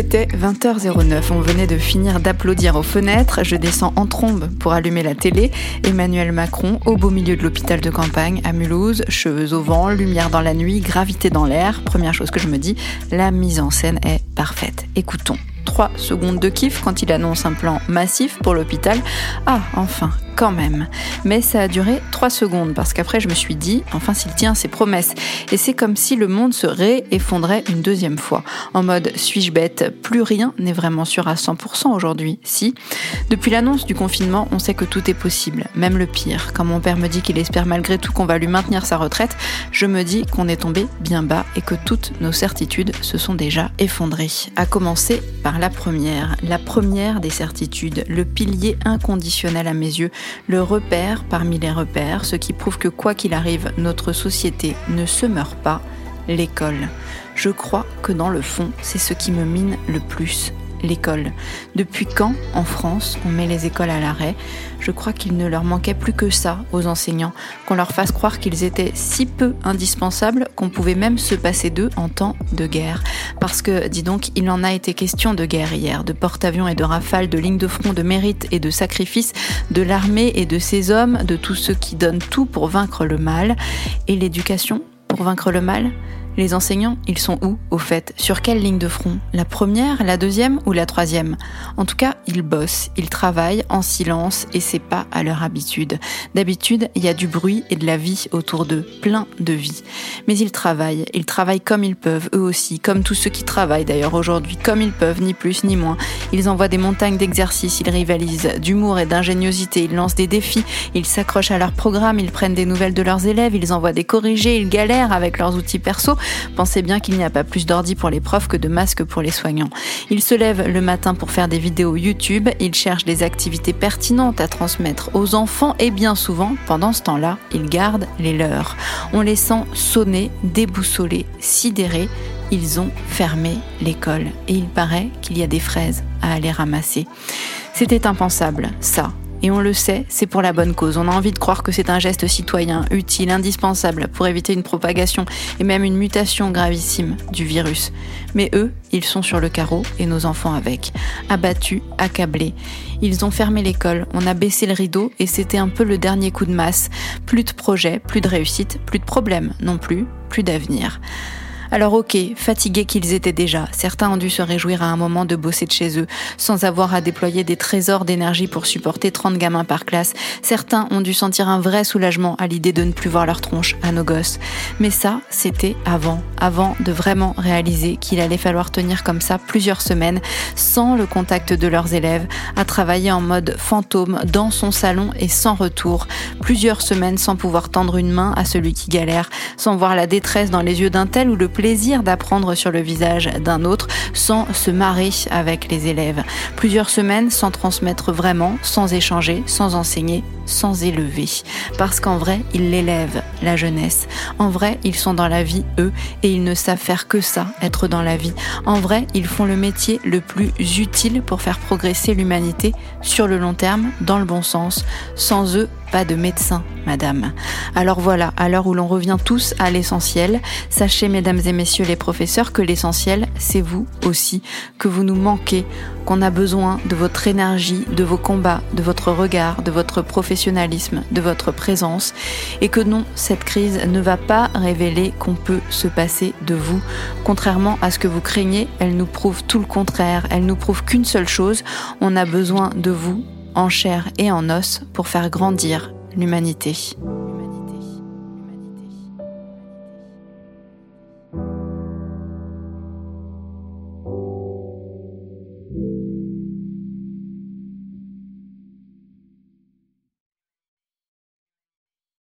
C'était 20h09. On venait de finir d'applaudir aux fenêtres. Je descends en trombe pour allumer la télé. Emmanuel Macron au beau milieu de l'hôpital de campagne à Mulhouse, cheveux au vent, lumière dans la nuit, gravité dans l'air. Première chose que je me dis, la mise en scène est parfaite. Écoutons. 3 secondes de kiff quand il annonce un plan massif pour l'hôpital. Ah, enfin, quand même. Mais ça a duré 3 secondes parce qu'après je me suis dit, enfin s'il tient ses promesses. Et c'est comme si le monde se réeffondrait une deuxième fois. En mode, suis-je bête? Plus rien n'est vraiment sûr à 100% aujourd'hui. Si. Depuis l'annonce du confinement, on sait que tout est possible, même le pire. Quand mon père me dit qu'il espère malgré tout qu'on va lui maintenir sa retraite, je me dis qu'on est tombé bien bas et que toutes nos certitudes se sont déjà effondrées. À commencer par la première. La première des certitudes, le pilier inconditionnel à mes yeux le repère parmi les repères, ce qui prouve que quoi qu'il arrive, notre société ne se meurt pas, l'école. Je crois que dans le fond, c'est ce qui me mine le plus l'école. Depuis quand, en France, on met les écoles à l'arrêt? Je crois qu'il ne leur manquait plus que ça aux enseignants, qu'on leur fasse croire qu'ils étaient si peu indispensables qu'on pouvait même se passer d'eux en temps de guerre. Parce que, dis donc, il en a été question de guerre hier, de porte-avions et de rafales, de lignes de front, de mérite et de sacrifice, de l'armée et de ses hommes, de tous ceux qui donnent tout pour vaincre le mal. Et l'éducation pour vaincre le mal? Les enseignants, ils sont où, au fait? Sur quelle ligne de front? La première, la deuxième ou la troisième? En tout cas, ils bossent, ils travaillent en silence et c'est pas à leur habitude. D'habitude, il y a du bruit et de la vie autour d'eux, plein de vie. Mais ils travaillent, ils travaillent comme ils peuvent, eux aussi, comme tous ceux qui travaillent d'ailleurs aujourd'hui, comme ils peuvent, ni plus ni moins. Ils envoient des montagnes d'exercices, ils rivalisent d'humour et d'ingéniosité, ils lancent des défis, ils s'accrochent à leur programme, ils prennent des nouvelles de leurs élèves, ils envoient des corrigés, ils galèrent avec leurs outils perso Pensez bien qu'il n'y a pas plus d'ordi pour les profs que de masques pour les soignants. Ils se lèvent le matin pour faire des vidéos YouTube, ils cherchent des activités pertinentes à transmettre aux enfants et bien souvent, pendant ce temps-là, ils gardent les leurs. On les sent sonner, déboussolés, sidérés. Ils ont fermé l'école et il paraît qu'il y a des fraises à aller ramasser. C'était impensable, ça, et on le sait, c'est pour la bonne cause. On a envie de croire que c'est un geste citoyen, utile, indispensable pour éviter une propagation et même une mutation gravissime du virus. Mais eux, ils sont sur le carreau et nos enfants avec. Abattus, accablés. Ils ont fermé l'école, on a baissé le rideau et c'était un peu le dernier coup de masse. Plus de projets, plus de réussite, plus de problèmes non plus, plus d'avenir. Alors ok, fatigués qu'ils étaient déjà, certains ont dû se réjouir à un moment de bosser de chez eux, sans avoir à déployer des trésors d'énergie pour supporter 30 gamins par classe. Certains ont dû sentir un vrai soulagement à l'idée de ne plus voir leur tronche à nos gosses. Mais ça, c'était avant, avant de vraiment réaliser qu'il allait falloir tenir comme ça plusieurs semaines, sans le contact de leurs élèves, à travailler en mode fantôme dans son salon et sans retour. Plusieurs semaines sans pouvoir tendre une main à celui qui galère, sans voir la détresse dans les yeux d'un tel ou le plaisir d'apprendre sur le visage d'un autre sans se marrer avec les élèves. Plusieurs semaines sans transmettre vraiment, sans échanger, sans enseigner, sans élever. Parce qu'en vrai, ils l'élèvent, la jeunesse. En vrai, ils sont dans la vie, eux, et ils ne savent faire que ça, être dans la vie. En vrai, ils font le métier le plus utile pour faire progresser l'humanité sur le long terme, dans le bon sens. Sans eux, pas de médecin, madame. Alors voilà, à l'heure où l'on revient tous à l'essentiel, sachez, mesdames et messieurs les professeurs, que l'essentiel, c'est vous aussi, que vous nous manquez, qu'on a besoin de votre énergie, de vos combats, de votre regard, de votre professionnalisme, de votre présence, et que non, cette crise ne va pas révéler qu'on peut se passer de vous. Contrairement à ce que vous craignez, elle nous prouve tout le contraire, elle nous prouve qu'une seule chose, on a besoin de vous en chair et en os pour faire grandir l'humanité.